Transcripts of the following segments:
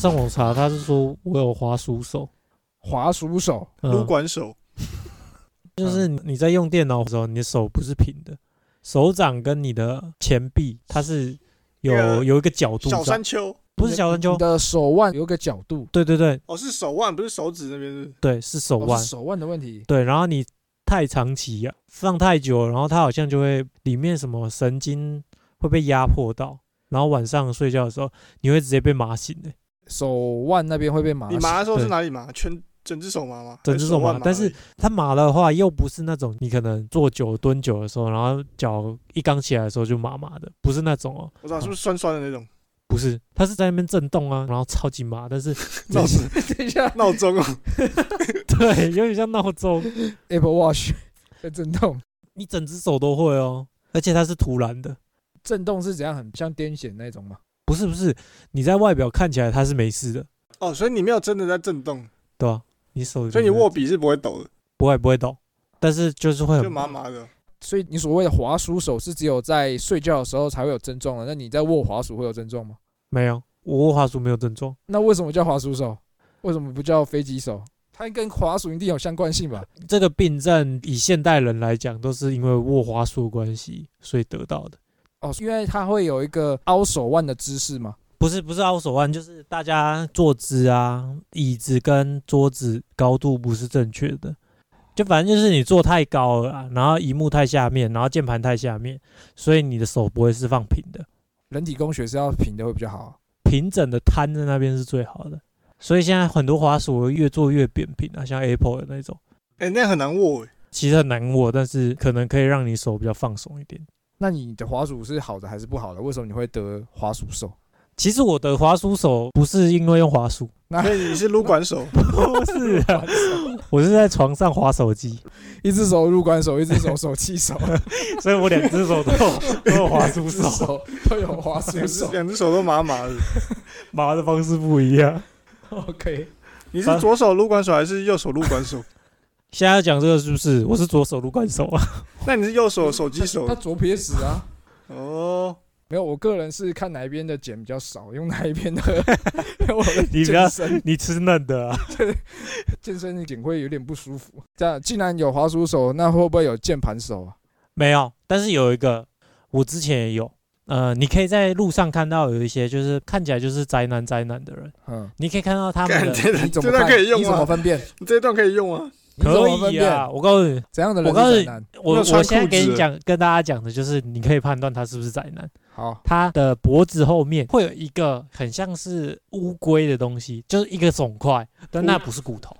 上网查，他是说我有滑鼠手，滑鼠手，撸嗯，管手，就是你在用电脑的时候，你的手不是平的，手掌跟你的前臂它是有有一个角度小，山丘，不是小山丘你，的手腕有个角度，对对对。哦，是手腕，不是手指那边是是。对，是手腕。哦，手腕的问题。对，然后你太长期呀、放太久，然后它好像就会里面什么神经会被压迫到，然后晚上睡觉的时候你会直接被麻醒的、手腕那边会被麻，你麻的时候是哪里麻？全整只手麻吗？整只手麻但是它麻的话又不是那种你可能坐久蹲久的时候，然后脚一刚起来的时候就麻麻的，不是那种哦，我知道是不是酸酸的那种不是，它是在那边震动啊，然后超级麻，但是 闹钟等一下闹钟哦？对，有点像闹钟，，Apple Watch 在震动，你整只手都会哦，而且它是突然的，震动是怎样？很像癫痫那种吗？不是不是，你在外表看起来它是没事的，哦，所以你没有真的在震动，对吧、你手所以你握笔是不会抖的，不会不会抖，但是就是会很就麻麻的。所以你所谓的滑鼠手是只有在睡觉的时候才会有症状的，那你在握滑鼠会有症状吗？没有，我握滑鼠没有症状。那为什么叫滑鼠手？为什么不叫飞机手？它跟滑鼠一定有相关性吧？这个病症以现代人来讲，都是因为握滑鼠的关系，所以得到的。哦，因为它会有一个凹手腕的姿势嘛。不是不是凹手腕，就是大家坐姿啊，椅子跟桌子高度不是正确的，就反正就是你坐太高了啊，然后荧幕太下面，然后键盘太下面，所以你的手不会是放平的，人体工学是要平的会比较好啊。平整的摊在那边是最好的。所以现在很多滑鼠越做越扁平啊，像 Apple 的那种，哎，那很难握哎。其实很难握，但是可能可以让你手比较放松一点。那你的滑鼠是好的还是不好的？为什么你会得滑鼠手？其实我的滑鼠手不是因为用滑鼠，那你是撸管手，不是啊，我是在床上滑手机，一只手撸管手，一只手手气手，所以我两只手都有都有滑鼠手，都有滑鼠。两只手都麻麻的。麻的方式不一样。OK，你是左手撸管手还是右手撸管手？现在要讲这个是不是？我是左手撸管手啊，那你是右手手机手他左撇子啊。哦。没有，我个人是看哪一边的茧比较少，用哪一边的。我的 你不要健身你吃嫩的啊？健身的茧会有点不舒服。这样，既然有滑鼠手，那会不会有键盘手啊？没有，但是有一个我之前也有，呃，你可以在路上看到有一些就是看起来就是宅男宅男的人，嗯，你可以看到他们的这你怎么这段看？你怎么可以用啊？分辨？你这段可以用啊？可以啊。辨？我告诉你，怎样的人我告诉你是宅男？我我现在给你讲，跟大家讲的就是你可以判断他是不是宅男。好，他的脖子后面会有一个很像是乌龟的东西，就是一个肿块，但那不是骨头，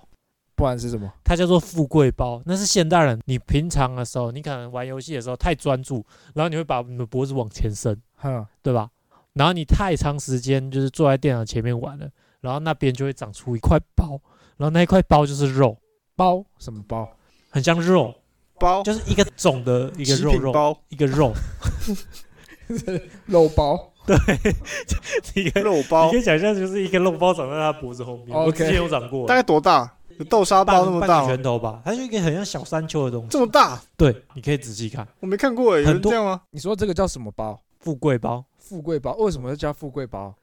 不然是什么？它叫做富贵包。那是现代人，你平常的时候，你可能玩游戏的时候太专注，然后你会把你的脖子往前伸，哼，对吧？然后你太长时间就是坐在电脑前面玩了，然后那边就会长出一块包，然后那一块包就是肉，包什么包？很像肉，包就是一个肿的一个肉肉，包一个肉，肉包。对 一个肉包你可，以想象，就是一个肉包长在他脖子后面。我 OK 之前有长过，大概多大？有豆沙包那么大吗？拳头吧，它就一个很像小山丘的东西。这么大？对，你可以仔细看，我没看过诶，有很多人这样吗？你说这个叫什么包？富贵包，富贵包？为什么要叫富贵包？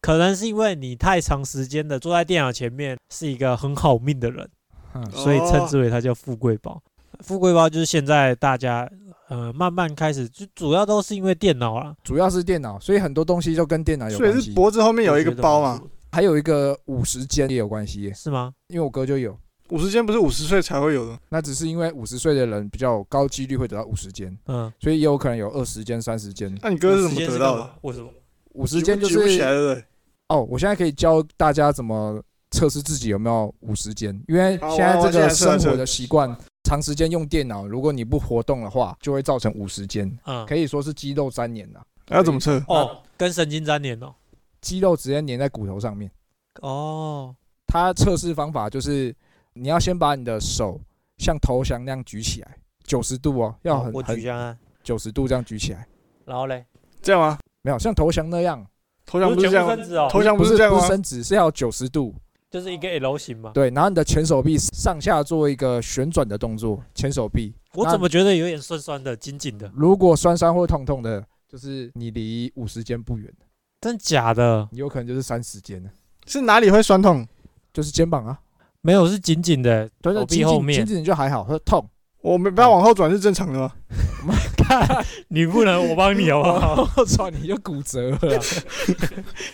可能是因为你太长时间的坐在电脑前面，是一个很好命的人，哼，所以称之为它叫富贵包。富贵包就是现在大家呃慢慢开始，就主要都是因为电脑啦，主要是电脑，所以很多东西就跟电脑有关系。所以是脖子后面有一个包嘛？还有一个五十肩也有关系耶，是吗？因为我哥就有。五十肩不是五十岁才会有的，那只是因为五十岁的人比较高几率会得到五十肩，嗯，所以也有可能有二十肩、三十肩。那你哥是怎么得到的？为什么？五十肩就举不来是？哦，我现在可以教大家怎么测试自己有没有五十肩，因为好现在这个生活的习惯，长时间用电脑，如果你不活动的话，就会造成五十肩，嗯，可以说是肌肉粘连呐、要怎么测？哦，跟神经粘连哦。肌肉直接粘在骨头上面。哦，它测试方法就是你要先把你的手像投降那样举起来，九十度哦，要很我举很九十度这样举起来，然后嘞，这样吗？没有像投降那样，投降不是这样投降不是这样吗？不是伸直，是要九十度。就是一个 L 型嘛。对，然后你的前手臂上下做一个旋转的动作，前手臂。我怎么觉得有点酸酸的、紧紧的？如果酸酸或痛痛的，就是你离五十肩不远。真假的？你有可能就是三十肩了，是哪里会酸痛？就是肩膀啊，没有，是紧紧的，对，手那紧紧臂后面紧。紧就还好，会痛。我们不要往后转是正常的吗？看，你不能，我帮你好不好？我操，你就骨折了 啊。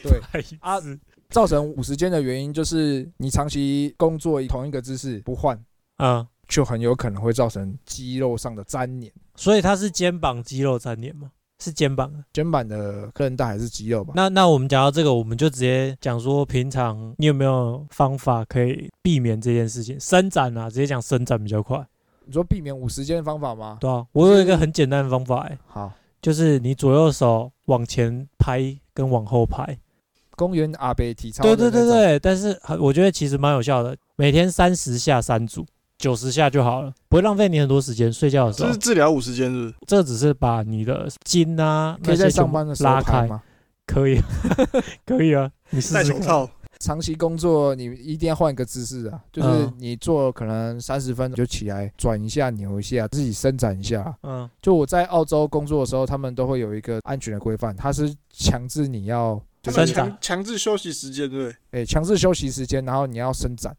对，啊造成五十肩的原因就是你长期工作同一个姿势不换，嗯，就很有可能会造成肌肉上的粘连。所以它是肩膀肌肉粘连吗？是肩膀。肩膀的韧带还是肌肉吧？那那我们讲到这个，我们就直接讲说，平常你有没有方法可以避免这件事情？伸展啊，直接讲伸展比较快。你说避免五十肩的方法吗？对啊，我有一个很简单的方法、欸，好，就是你左右手往前拍跟往后拍。公园阿贝体操。对对对，对，但是我觉得其实蛮有效的，每天三十下三组，九十下就好了，不会浪费你很多时间。睡觉的时候这是，治疗五十间是是？这只是把你的筋啊，可以在那些上班的时候拉开，吗？可以，可以啊，你试试。戴手套，长期工作你一定要换一个姿势啊，就是嗯你做可能三十分钟就起来转一下、扭一下，自己伸展一下。嗯，就我在澳洲工作的时候，他们都会有一个安全的规范，它是强制你要伸展强强制休息时间，对不对？诶强制休息时间，然后你要伸展。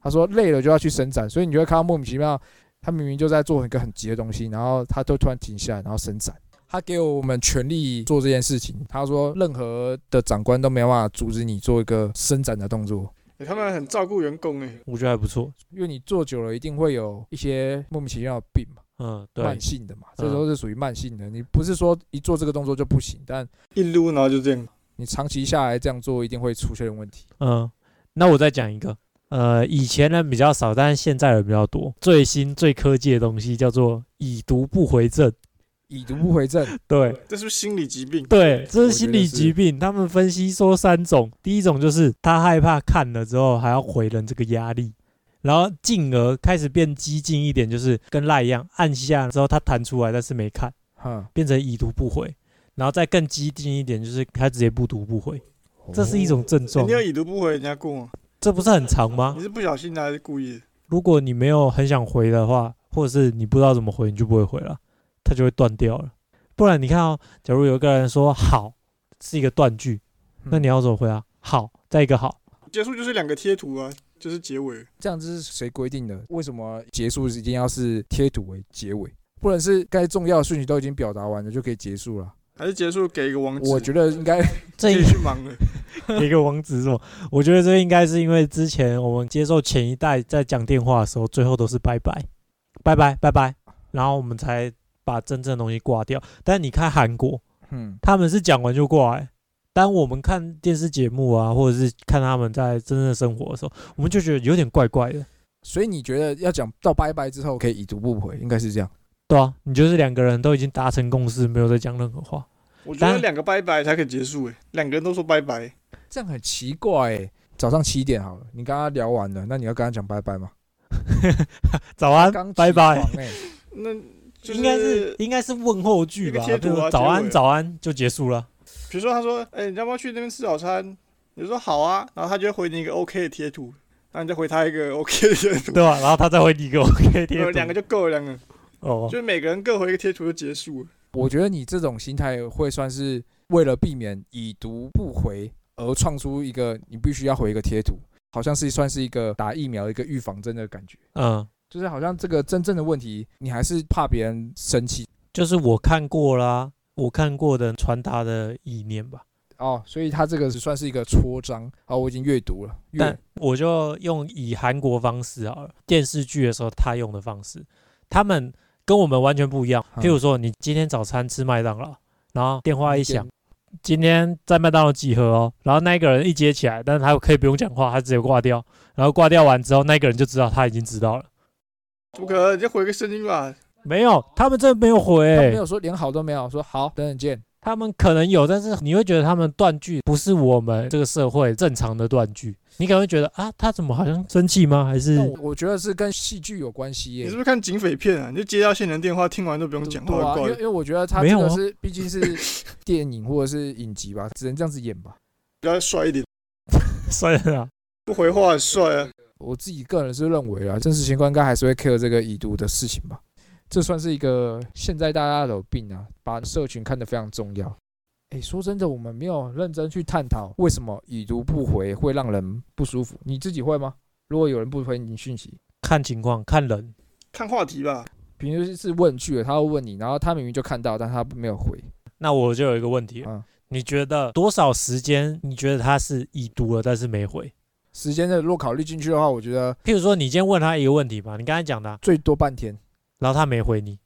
他说累了就要去伸展，所以你就会看到莫名其妙，他明明就在做一个很急的东西，然后他都突然停下来，然后伸展。他给我们权利做这件事情，他说任何的长官都没有办法阻止你做一个伸展的动作。欸他们很照顾员工哎，我觉得还不错。因为你做久了，一定会有一些莫名其妙的病嘛，嗯，对慢，性的嘛，嗯这都是属于慢性的。你不是说一做这个动作就不行，但一撸然后就这样。你长期下来这样做，一定会出现问题。嗯，那我再讲一个，呃，以前人比较少，但是现在人比较多。最新最科技的东西叫做已读不回症。已读不回症，对这是不是心理疾病？对，这是心理疾病。他们分析说三种，第一种就是他害怕看了之后还要回人这个压力，然后进而开始变激进一点，就是跟赖一样，按下之后他弹出来，但是没看，哈，变成已读不回。然后再更激进一点，就是他直接不读不回，这是一种症欸状你。要已读不回人家过吗？这不是很长吗你？是不小心的还是故意的？如果你没有很想回的话，或者是你不知道怎么回，你就不会回了，它就会断掉了。不然你看哦，假如有一个人说好是一个断句，那你要要怎么回啊？好，再一个好，结束就是两个贴图啊，就是结尾。这样子是谁规定的？为什么结束一定要是贴图为结尾？不能是该重要的讯息都已经表达完了就可以结束了？还是结束给一个网址，我觉得应该 这继续忙了。一个网址是吗？我觉得这应该是因为之前我们接受前一代在讲电话的时候，最后都是拜拜，拜拜拜拜，然后我们才把真正的东西挂掉。但你看韩国，嗯，他们是讲完就挂、欸，当我们看电视节目啊，或者是看他们在真正的生活的时候，我们就觉得有点怪怪的。所以你觉得要讲到拜拜之后可以已读不回，应该是这样。对啊，你就是两个人都已经达成共识，没有再讲任何话。我觉得两个拜拜才可以结束诶，两个人都说拜拜，这样很奇怪哎、早上七点好了，你跟他聊完了，那你要跟他讲拜拜吗？早安刚，拜拜，哎、那就是应该是应该是问候句吧，一个贴图啊就早安早安就结束了。比如说他说，哎、你要不要去那边吃早餐？你说好啊，然后他就会回你一个 OK 的贴图，然后你再回他一个 OK 的贴图，对吧、然后他再回你一个 OK 贴图，呃两个就够了，两个哦，就是每个人各回一个贴图就结束了。我觉得你这种心态会算是为了避免已读不回而创出一个你必须要回一个贴图，好像是算是一个打疫苗一个预防针的感觉。嗯，就是好像这个真正的问题，你还是怕别人生气就是我看过啦，我看过的传达的意念吧。哦，所以他这个只算是一个戳章哦，我已经阅读了，但我就用以韩国方式好了，电视剧的时候他用的方式，他们跟我们完全不一样。嗯譬如说，你今天早餐吃麦当劳，然后电话一响，今天在麦当劳集合哦，然后那一个人一接起来，但是他可以不用讲话，他直接挂掉，然后挂掉完之后，那个人就知道他已经知道了。怎么可能？你就回个声音吧。没有，他们真的没有回、欸他没有说连好都没有，说好等等见。他们可能有，但是你会觉得他们断句不是我们这个社会正常的断句，你可能会觉得啊，他怎么好像生气吗？还是我我觉得是跟戏剧有关系耶你是。不是看警匪片啊？你就接到线人电话，听完都不用讲对啊，话，挂因为因为我觉得他没有啊这个是毕竟是电影或者是影集吧，只能这样子演吧。比较帅一点，帅啊，不回话很帅啊。我自己个人是认为啊，真实情况应该还是会 care 这个已读的事情吧。这算是一个现在大家都有病啊，把社群看得非常重要。诶，说真的，我们没有认真去探讨为什么已读不回会让人不舒服。你自己会吗？如果有人不回你讯息，看情况，看人。看话题吧。比如是问句了，他会问你，然后他明明就看到，但他没有回。那我就有一个问题，嗯，你觉得多少时间？你觉得他是已读了，但是没回？时间的若考虑进去的话，我觉得，譬如说你今天问他一个问题吧，你刚才讲的，最多半天，然后他没回你，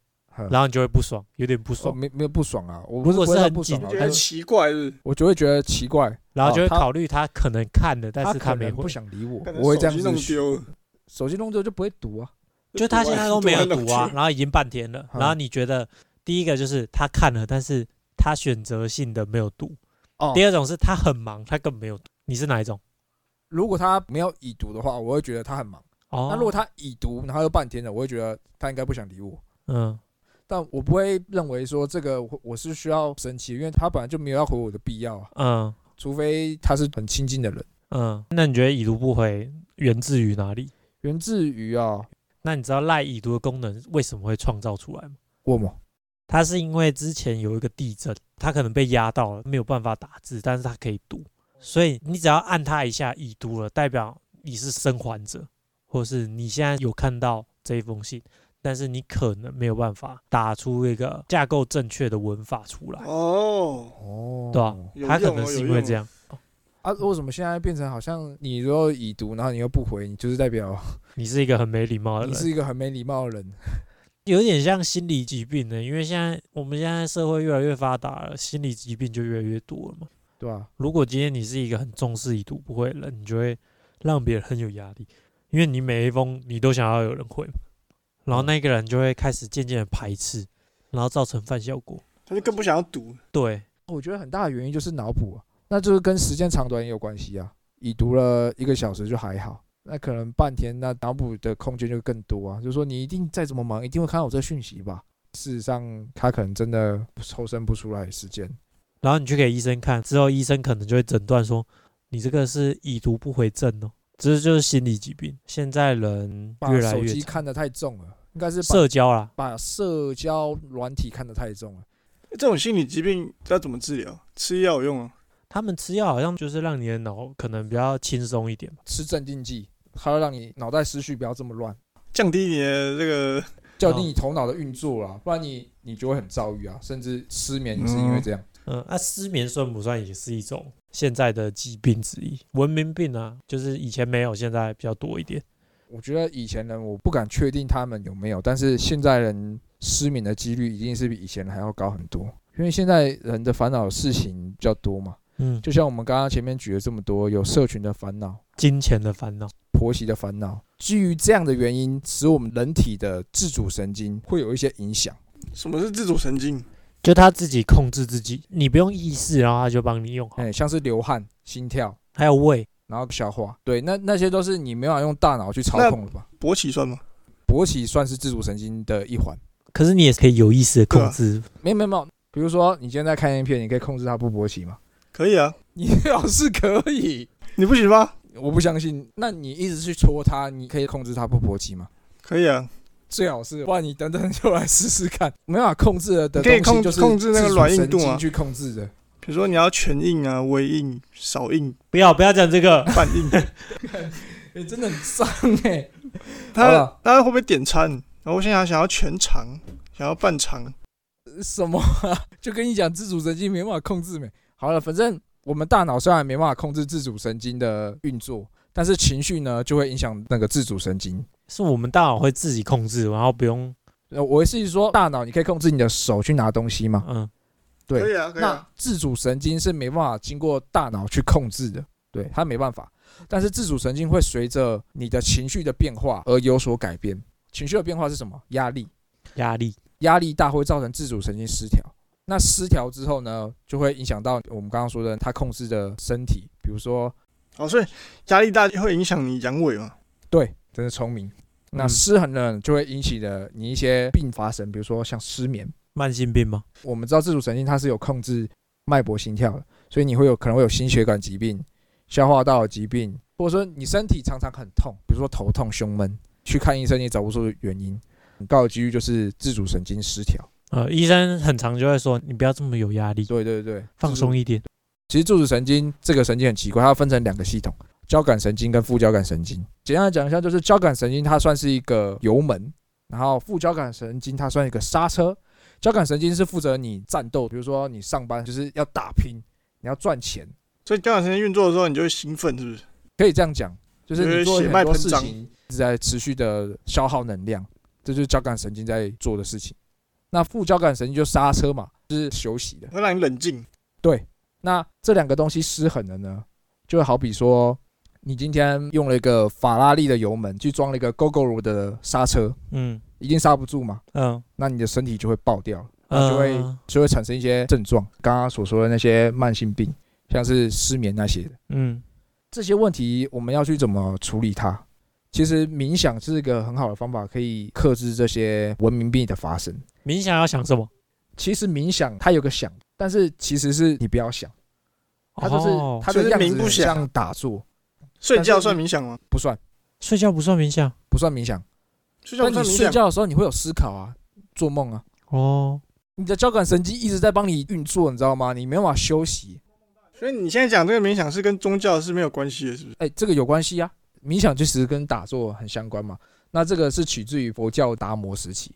然后你就会不爽，有点不哦爽，没没有不爽啊，我不如果不是很紧不爽啊，觉得我奇怪是是？我就会觉得奇怪，然后就会考虑他可能看了，但是他没回。不，想理我我会这样手机弄子，手机弄丢就不会读啊，就他现在都没有读啊，然后已经半天了，嗯。然后你觉得第一个就是他看了，但是他选择性的没有读，哦，第二种是他很忙，他根本没有读，你是哪一种？如果他没有已读的话，我会觉得他很忙。哦，那如果他已读，然后又半天了，我会觉得他应该不想理我。嗯但我不会认为说这个我我是需要生气，因为他本来就没有要回我的必要啊，嗯除非他是很亲近的人。嗯，那你觉得已读不回源自于哪里？源自于啊，那你知道赖已读的功能为什么会创造出来吗？我嘛，它是因为之前有一个地震，它可能被压到了，没有办法打字，但是它可以读，所以你只要按它一下已读了，代表你是生还者，或是你现在有看到这一封信，但是你可能没有办法打出一个架构正确的文法出来，哦，哦，对吧、有它可能是因为这样，啊，为什么现在变成好像你如果已读，然后你又不回，你就是代表你是一个很没礼貌的人，你是一个很没礼貌的人？有点像心理疾病呢，因为现在我们现在社会越来越发达了，心理疾病就越来越多了嘛。对吧、如果今天你是一个很重视已读不回的人，你就会让别人很有压力，因为你每一封你都想要有人回嘛，然后那个人就会开始渐渐的排斥，然后造成反效果。他就更不想要读。对，我觉得很大的原因就是脑补啊，那就是跟时间长短也有关系啊。已读了一个小时就还好，那可能半天，那脑补的空间就更多啊。就是说你一定再怎么忙，一定会看到我这个讯息吧？事实上，他可能真的抽身不出来时间。然后你去给医生看，之后医生可能就会诊断说你这个是已读不回症哦，这就是心理疾病。现在人把越来手越看得太重了，应该是社交啦，把社交软体看得太重了。这种心理疾病要怎么治疗？吃药有用啊？他们吃药好像就是让你的脑可能比较轻松一点吧。吃镇定剂，它会让你脑袋思绪不要这么乱，降低你的这个降低你头脑的运作啦，不然你你就会很躁郁啊，甚至失眠也是因为这样。嗯，那、失眠算不算也是一种现在的疾病之一？文明病啊，就是以前没有，现在比较多一点。我觉得以前人我不敢确定他们有没有，但是现在人失眠的几率一定是比以前人还要高很多，因为现在人的烦恼事情比较多嘛。嗯，就像我们刚刚前面举了这么多，有社群的烦恼、金钱的烦恼。婆媳的烦恼，基于这样的原因，使我们人体的自主神经会有一些影响。什么是自主神经？就他自己控制自己，你不用意识，然后他就帮你用好。哎、像是流汗、心跳，还有胃，然后消化，对，那那些都是你没办法用大脑去操控的吧？勃起算吗？勃起算是自主神经的一环。可是你也可以有意识的控制。没有没有没有，比如说你今天在看 A 片，你可以控制它不勃起吗？可以啊，你表示可以，你不行吗？我不相信。那你一直去戳它，你可以控制它不勃起吗？可以啊，最好是，不然你等等就来试试看。没办法控制的可以控东西就是控制那个软硬度啊去控制的。比如说你要全硬啊、微硬、少硬、不要不要讲这个，半硬，哎、真的很脏哎、好他了他会不会点餐？然后我现在想要全长，想要半长，什么、啊？就跟你讲，自主神经没办法控制没。好了，反正我们大脑虽然没办法控制自主神经的运作，但是情绪呢就会影响那个自主神经。是我们大脑会自己控制，然后不用呃，我是说，大脑你可以控制你的手去拿东西吗？嗯，对可以啊，可以那啊。自主神经是没办法经过大脑去控制的，对，它没办法。但是自主神经会随着你的情绪的变化而有所改变。情绪的变化是什么？压力，压力。压力大会造成自主神经失调。那失调之后呢，就会影响到我们刚刚说的它控制的身体，比如说，哦，所以压力大会影响你阳痿嘛？对，真是聪明。那嗯失衡呢，就会引起的你一些并发症，比如说像失眠。慢性病吗？我们知道自主神经它是有控制脉搏、心跳的，所以你会有可能会有心血管疾病、消化道疾病，或者说你身体常常很痛，比如说头痛、胸闷，去看医生也找不出原因，很高的几率就是自主神经失调。呃，医生很常就会说，你不要这么有压力，对对对，放松一点。其实自主神经这个神经很奇怪，它分成两个系统，交感神经跟副交感神经。简单的讲一下，就是交感神经它算是一个油门，然后副交感神经它算一个刹车。交感神经是负责你战斗，比如说你上班就是要打拼，你要赚钱，所以交感神经运作的时候，你就会兴奋，是不是？可以这样讲，就是你做血脉很多事情是在持续的消耗能量，这就是交感神经在做的事情。那副交感神经就刹车嘛，就是休息的。会让你冷静。对那这两个东西失衡了呢，就好比说，你今天用了一个法拉利的油门去装了一个 GoGo 的刹车，嗯一定刹不住嘛，嗯，那你的身体就会爆掉，那就会嗯就会产生一些症状，刚刚所说的那些慢性病，像是失眠那些的。嗯这些问题我们要去怎么处理它？其实冥想是一个很好的方法，可以克制这些文明病的发生。冥想要想什么？其实冥想它有个想，但是其实是你不要想，它就是、哦它的样子就是冥不想打坐，睡觉算冥想吗？不算睡觉不算冥想不算冥想。睡觉但你不算冥想。睡觉的时候你会有思考啊，做梦啊，哦。你的交感神经一直在帮你运作，你知道吗？你没办法休息。所以你现在讲这个冥想是跟宗教是没有关系的，是不是？哎、这个有关系啊，冥想其实跟打坐很相关嘛。那这个是取自于佛教达摩时期。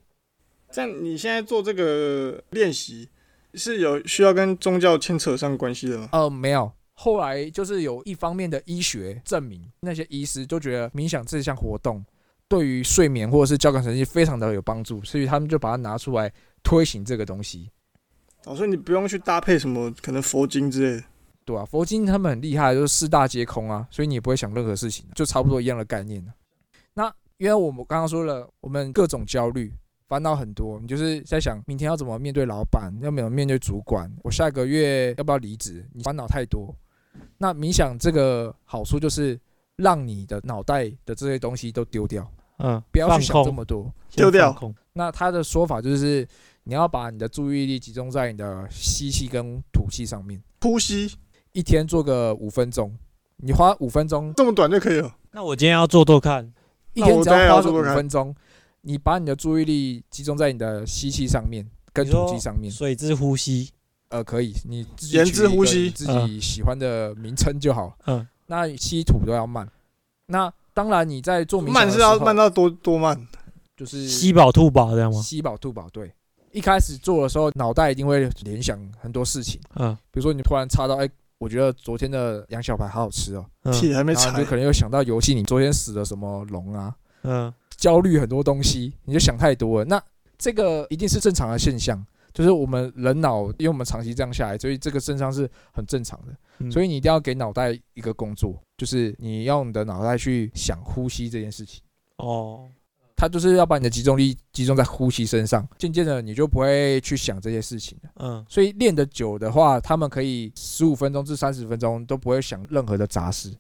但你现在做这个练习是有需要跟宗教牵扯上关系的吗？呃，没有。后来就是有一方面的医学证明，那些医师就觉得冥想这项活动对于睡眠或者是交感神经非常的有帮助，所以他们就把它拿出来推行这个东西，哦，所以你不用去搭配什么可能佛经之类的。对啊、佛经他们很厉害，就是四大皆空啊，所以你也不会想任何事情，就差不多一样的概念了。那因为我们刚刚说了，我们各种焦虑。烦恼很多，你就是在想明天要怎么面对老板，要怎么面对主管，我下个月要不要离职？你烦恼太多。那冥想这个好处就是让你的脑袋的这些东西都丢掉，嗯，不要去想这么多。丢掉空那他的说法就是，你要把你的注意力集中在你的吸气跟吐气上面，呼吸一天做个五分钟，你花五分钟，这么短就可以了。那我今天要做做看，一天只要花个五分钟，你把你的注意力集中在你的吸气上面跟吐气上面，水之呼吸，呃，可以，你自己言取个之呼吸自己喜欢的名称就好。嗯，那吸吐都要慢。那当然你在做冥想慢是要慢到多多慢？就是吸饱吐饱这样吗？吸饱吐饱，对。一开始做的时候，脑袋一定会联想很多事情，嗯比如说你突然插到，哎、我觉得昨天的羊小排好好吃哦，嗯铁还没踩然后你就，可能又想到游戏，你昨天死了什么龙啊，嗯焦虑很多东西，你就想太多了。那这个一定是正常的现象，就是我们人脑，因为我们长期这样下来，所以这个正常是很正常的。嗯，所以你一定要给脑袋一个工作，就是你要你的脑袋去想呼吸这件事情。哦，它就是要把你的集中力集中在呼吸身上，渐渐的你就不会去想这些事情了。嗯所以练得久的话，他们可以十五分钟至三十分钟都不会想任何的杂事。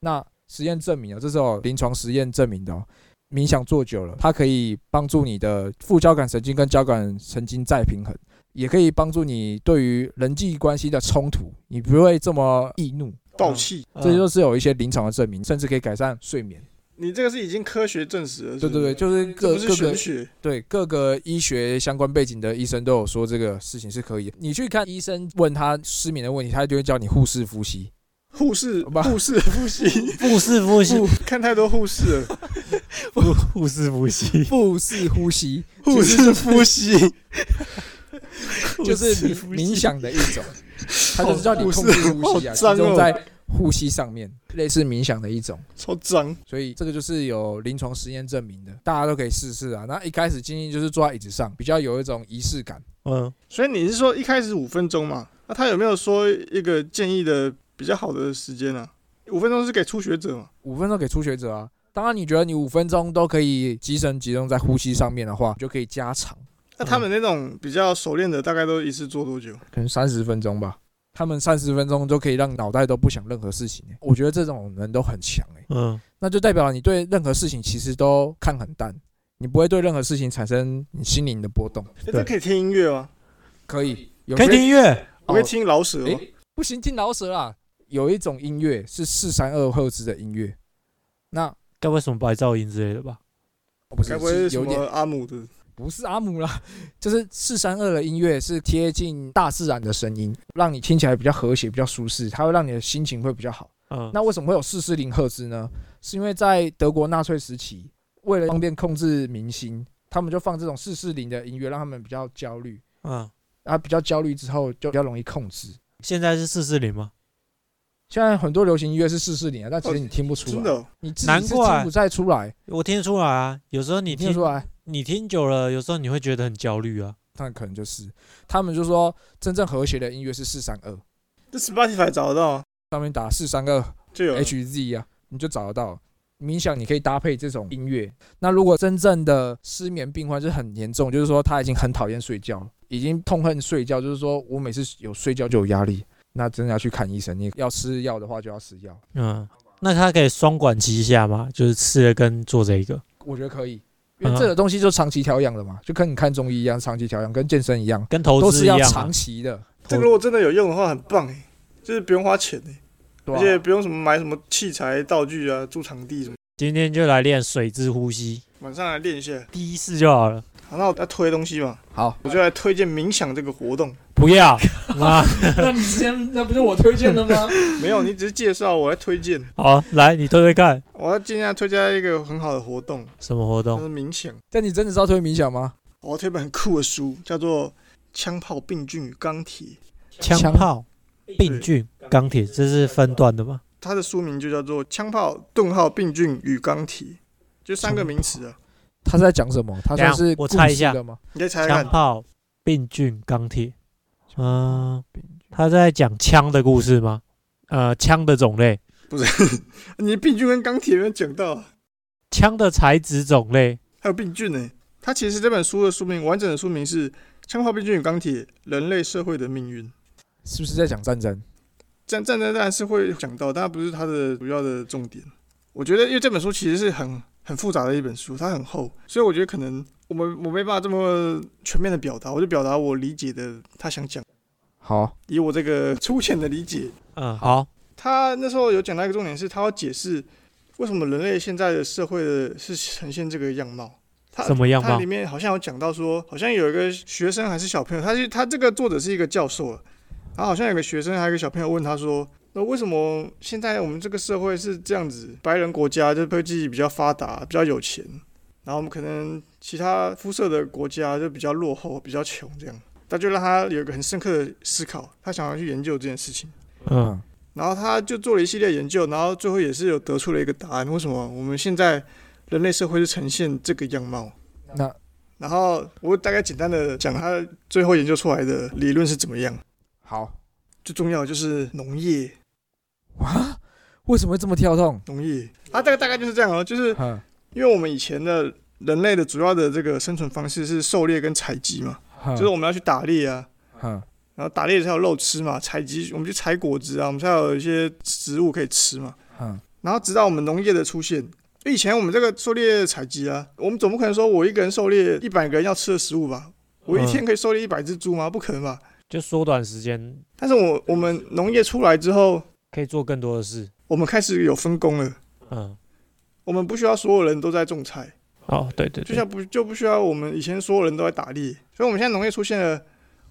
那实验证明了，这是有临床实验证明的哦。冥想做久了，它可以帮助你的副交感神经跟交感神经再平衡，也可以帮助你对于人际关系的冲突，你不会这么易怒。暴气。嗯这就是有一些临床的证明，甚至可以改善睡眠。你这个是已经科学证实了，对对对，就就是各各个。对各个医学相关背景的医生都有说这个事情是可以的。你去看医生问他失眠的问题，他就会叫你护士呼吸。护士不护士呼吸，护士呼吸，看太多护士了，腹腹式呼吸，腹式呼吸护式呼吸，就是 冥冥想的一种，它就是叫你控制呼吸啊，集中在呼吸上面，类似冥想的一种。超脏。所以这个就是有临床实验证明的，大家都可以试试啊。那一开始建议就是坐在椅子上，比较有一种仪式感。嗯，所以你是说一开始五分钟嘛？那他有没有说一个建议的比较好的时间呢？五分钟是给初学者嘛？五分钟给初学者啊。当然，你觉得你五分钟都可以集神集中在呼吸上面的话，你就可以加长，那他们那种比较熟练的，大概都一次做多久？可能三十分钟吧。他们三十分钟就可以让脑袋都不想任何事情、欸，我觉得这种人都很强哎、嗯，那就代表你对任何事情其实都看很淡，你不会对任何事情产生你心灵的波动。那，这可以听音乐吗？可以，有可以听音乐，我会听老舍？不行，听老舍啦。有一种音乐是四三二赫兹的音乐，那该不会什么白噪音之类的吧？哦不是该不会是什么是有点阿姆的？不是阿姆啦，就是四三二的音乐是贴近大自然的声音，让你听起来比较和谐、比较舒适，它会让你的心情会比较好。嗯，那为什么会有四四零赫兹呢？是因为在德国纳粹时期，为了方便控制民心，他们就放这种四四零的音乐，让他们比较焦虑。嗯，啊，比较焦虑之后就比较容易控制。现在是四四零吗？现在很多流行音乐是四四零啊，但其实你听不出来，真的哦，你自己是难怪听不再出来，我听得出来啊，有时候你听出来。你听久了，有时候你会觉得很焦虑啊。那可能就是他们就说真正和谐的音乐是四三二，这 Spotify 找得到上面打四三二就有 HZ 啊，你就找得到。冥想你可以搭配这种音乐。那如果真正的失眠病患是很严重，就是说他已经很讨厌睡觉，已经痛恨睡觉，就是说我每次有睡觉就有压力，那真的要去看医生。你要吃药的话就要吃药，嗯，那他可以双管齐下吗？就是吃了跟做这一个。我觉得可以，因为这个东西就长期调养的嘛，就跟你看中医一样，长期调养跟健身一样，跟投资一样啊是要长期的。这个如果真的有用的话，很棒哎，就是不用花钱哎，对啊而且不用什么买什么器材道具啊，租场地什么，今天就来练水之呼吸，晚上来练一下。第一次就好了。好，那我要推东西嘛，好，我就来推荐冥想这个活动。不要 啊！那你之前那不是我推荐的吗？没有，你只是介绍，我来推荐。好，来你推推看，我要今天要推荐一个很好的活动，什么活就动？是冥想。但你真的是要推冥想吗？我要推本很酷的书，叫做《枪炮、病菌与钢铁》，枪炮、病菌、钢铁，这是分段的吗？它的书名就叫做《枪炮、顿号、病菌与钢铁》，就三个名词啊。他是在讲什么？他算是我猜一下故事的吗？你再猜猜看，枪炮、病菌、钢铁。嗯，他在讲枪的故事吗？呃，枪的种类不是，你病菌跟钢铁没有讲到啊，枪的材质种类。还有病菌呢、它其实这本书的书名完整的书名是《枪炮、病菌与钢铁：人类社会的命运》。是不是在讲战争？战战争当然是会讲到，但不是它的主要的重点。我觉得，因为这本书其实是很很复杂的一本书，它很厚，所以我觉得可能我们我没办法这么全面的表达，我就表达我理解的他想讲，好，以我这个 粗浅的理解。嗯，好，他那时候有讲到一个重点是，他要解释为什么人类现在的社会的是呈现这个样貌。他什么样貌它里？面好像有讲到说，好像有一个学生还是小朋友，他是他这个作者是一个教授了，然后好像有个学生还有一个小朋友问他说，那为什么现在我们这个社会是这样子？白人国家就科技比较发达，比较有钱，然后我们可能其他肤色的国家就比较落后，比较穷这样。他就让他有一个很深刻的思考，他想要去研究这件事情。嗯，然后他就做了一系列研究，然后最后也是有得出了一个答案：为什么我们现在人类社会是呈现这个样貌？那然后我大概简单的讲他最后研究出来的理论是怎么样。好最重要的就是农业，哇，为什么会这么跳动？农业啊，大概大概就是这样哦，就是因为我们以前的人类的主要的这个生存方式是狩猎跟采集嘛，就是我们要去打猎啊，然后打猎才有肉吃嘛，采集我们去采果子啊，我们才有一些植物可以吃嘛。哼然后直到我们农业的出现，以前我们这个狩猎采集啊，我们总不可能说我一个人狩猎一百个人要吃的食物吧？我一天可以狩猎一百只猪吗？不可能吧？就缩短时间，但是我我们农业出来之后，可以做更多的事。我们开始有分工了，嗯，我们不需要所有人都在种菜，哦，对对对，就像不就不需要我们以前所有人都在打猎，所以我们现在农业出现了，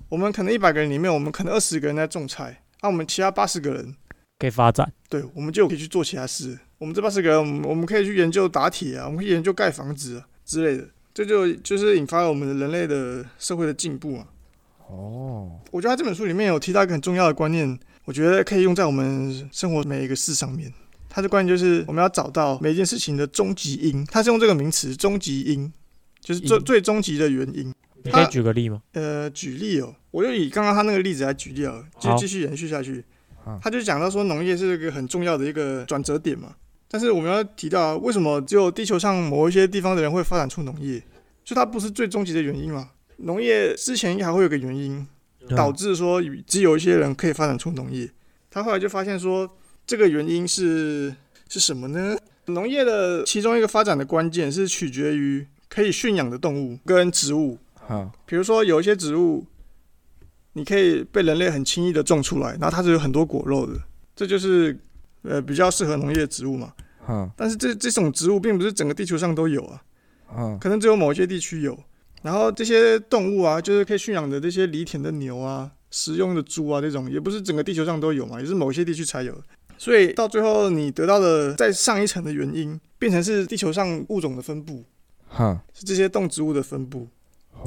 我们可能一百个人里面，我们可能二十个人在种菜，那、我们其他八十个人，可以发展。对，我们就可以去做其他事。我们这八十个人，我们我们可以去研究打铁啊，我们可以研究盖房子啊之类的，这就就是引发了我们人类的社会的进步啊。哦，我觉得他这本书里面有提到一个很重要的观念，我觉得可以用在我们生活每一个事上面。它的观念就是我们要找到每一件事情的终极因，它是用这个名词“终极因”，就是最最终极的原因。你可以举个例吗？呃，举例哦，我就以刚刚他那个例子来举例哦，就继续延续下去。他就讲到说，农业是一个很重要的一个转折点嘛。但是我们要提到啊，为什么只有地球上某一些地方的人会发展出农业？就它不是最终极的原因嘛？农业之前还会有个原因，嗯导致说只有一些人可以发展出农业。他后来就发现说，这个原因是是什么呢？农业的其中一个发展的关键是取决于可以驯养的动物跟植物。好，比如说有一些植物，你可以被人类很轻易的种出来，然后它是有很多果肉的，这就是呃比较适合农业的植物嘛。哼但是这这种植物并不是整个地球上都有啊，哼可能只有某一些地区有。然后这些动物啊，就是可以驯养的这些犁田的牛啊、食用的猪啊，这种也不是整个地球上都有嘛，也是某些地区才有。所以到最后，你得到的再上一层的原因，变成是地球上物种的分布，哈，是这些动植物的分布。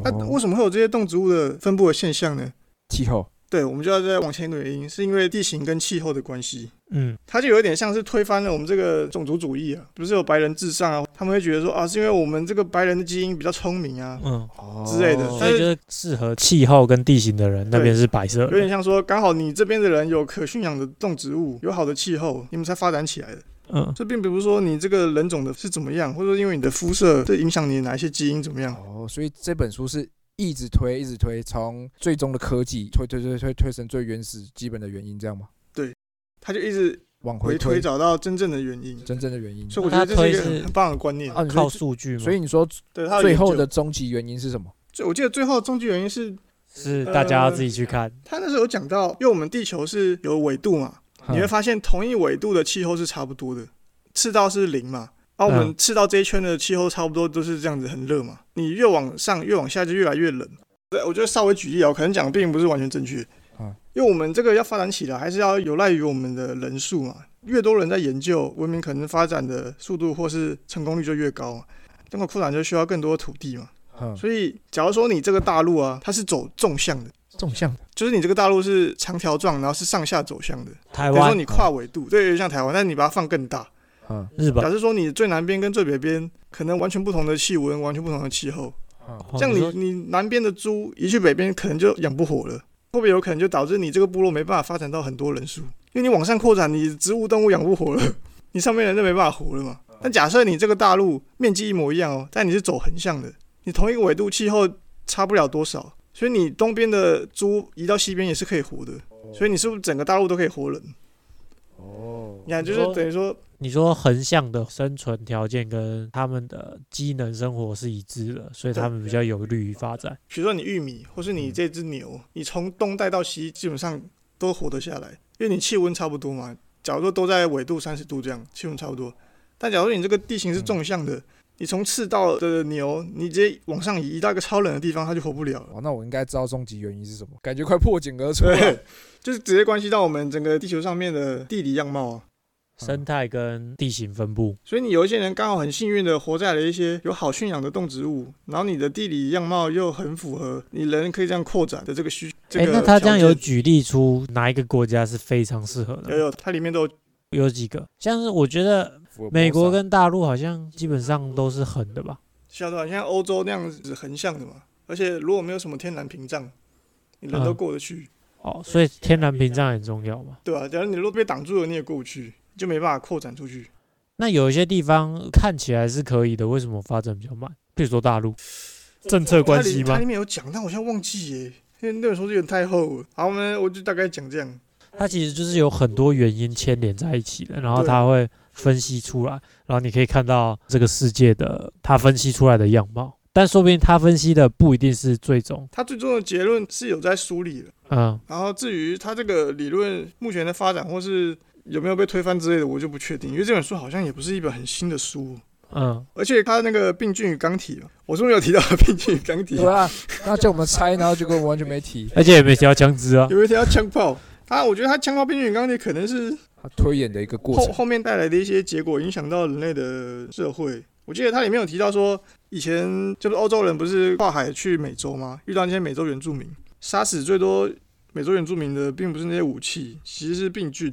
那哦为什么会有这些动植物的分布的现象呢？气候，对，我们就要再往前一个原因，是因为地形跟气候的关系。嗯，它就有点像是推翻了我们这个种族主义啊，不是有白人至上啊？他们会觉得说啊，是因为我们这个白人的基因比较聪明啊，嗯，之类的哦所以就是适合气候跟地形的人，那边是白色有点。像说刚好你这边的人有可驯养的动植物，有好的气候，你们才发展起来的。嗯，这并不是说你这个人种的是怎么样，或者说因为你的肤色这影响你哪一些基因怎么样。哦，所以这本书是一直推，一直推，从最终的科技推推推推推成最原始基本的原因，这样吗？对他就一直往回推找到真正的原因，真正的原因。所以我觉得这是一个很棒的观念。啊，靠，数据嘛，所以你说对，他最后的终极原因是什么？最我记得最后终极原因是是大家要自己去看。他那时候有讲到，因为我们地球是有纬度嘛，你会发现同一纬度的气候是差不多的，赤道是零嘛，而、我们嗯赤道这一圈的气候差不多都是这样子，很热嘛。你越往上越往下就越来越冷。对，我觉得稍微举例啊，可能讲的并不是完全正确，啊因为我们这个要发展起来，还是要有赖于我们的人数嘛。越多人在研究，文明可能发展的速度或是成功率就越高嘛。这个扩展就需要更多的土地嘛。哼，所以，假如说你这个大陆啊，它是走纵向的。纵向的，就是你这个大陆是长条状，然后是上下走向的。台湾、比如说你跨纬度，对，像台湾，但是你把它放更大，嗯日本，假设说你最南边跟最北边可能完全不同的气温，完全不同的气候。嗯，哦这样你你南边的猪一去北边，可能就养不活了，会不会有可能就导致你这个部落没办法发展到很多人数？因为你往上扩展，你植物动物养不活了，你上面人就没办法活了嘛。但假设你这个大陆面积一模一样哦，但你是走横向的，你同一个纬度气候差不了多少，所以你东边的猪移到西边也是可以活的，所以你是不是整个大陆都可以活人？哦，你看，就是等于说，你说横向的生存条件跟他们的机能生活是一致的，所以他们比较有利于发展。比如说你玉米，或是你这只牛，你从东带到西，基本上都活得下来，因为你气温差不多嘛。假如说都在纬度三十度这样，气温差不多。但假如说你这个地形是纵向的，你从赤道的牛，你直接往上移，移到一个超冷的地方，它就活不了了。哇，那我应该知道终极原因是什么？感觉快破茧而出了。，就是直接关系到我们整个地球上面的地理样貌啊。生态跟地形分布，所以你有一些人刚好很幸运的活在了一些有好驯养的动植物，然后你的地理样貌又很符合你人可以这样扩展的这个需。这哎、个那他这样有举例出哪一个国家是非常适合的？有有，它里面都有有几个，像是我觉得美国跟大陆好像基本上都是横的吧？像对吧？像欧洲那样子横向的嘛，而且如果没有什么天然屏障，你人都嗯过得去，哦，所以天然屏障很重要嘛。对啊、假如你路被挡住了，你也过不去，就没办法扩展出去。那有一些地方看起来是可以的，为什么发展比较慢？比如说大陆，政策关系吗它里？面有讲，但我现在忘记耶，因为那本书有点太厚了。好，我们我就大概讲这样。它其实就是有很多原因牵连在一起的，然后对它会分析出来，然后你可以看到这个世界的它分析出来的样貌。但说不定他分析的不一定是最终，它最终的结论是有在梳理的，嗯，然后至于它这个理论目前的发展或是有没有被推翻之类的，我就不确定，因为这本书好像也不是一本很新的书。嗯，而且它那个病菌与钢体，我是不是有提到病菌与钢体？对啊，那叫我们猜，然后结果我们完全没提。而且也没提到枪支啊，有没有提到枪炮？他我觉得他枪炮病菌与钢体可能是他推演的一个过程，后后面带来的一些结果影响到人类的社会。我记得它里面有提到说，以前就是欧洲人不是跨海去美洲吗？遇到那些美洲原住民，杀死最多美洲原住民的，并不是那些武器，其实是病菌。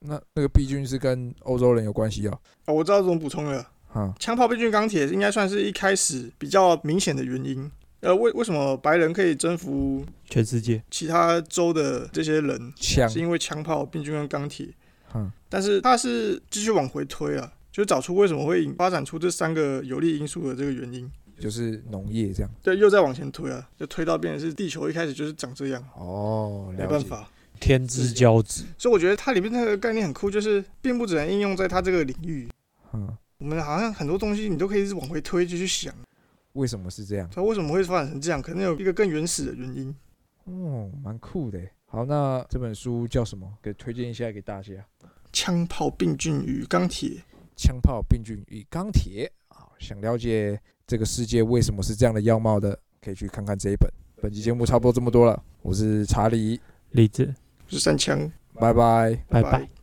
那那个 B 菌是跟欧洲人有关系哦。哦，我知道怎么补充了。哈，枪炮、病菌、钢铁应该算是一开始比较明显的原因。呃，为为什么白人可以征服全世界，其他州的这些人，枪是，因为枪炮、病菌跟钢铁。嗯，但是它是继续往回推啊，就找出为什么会引发展出这三个有利因素的这个原因。就是农业这样。对，又再往前推啊，就推到变成是地球一开始就是长这样，哦，没办法。天之骄子，所以我觉得它里面那个概念很酷，就是并不只能应用在它这个领域。嗯，我们好像很多东西你都可以一直往回推，就去想，为什么是这样？它为什么会发展成这样？可能有一个更原始的原因。哦，蛮酷的。好，那这本书叫什么？给推荐一下给大家。枪炮、病菌与钢铁。枪炮、病菌与钢铁。好，想了解这个世界为什么是这样的样貌的，可以去看看这一本。本期节目差不多这么多了，我是查理，李子，是三枪。拜拜。拜拜。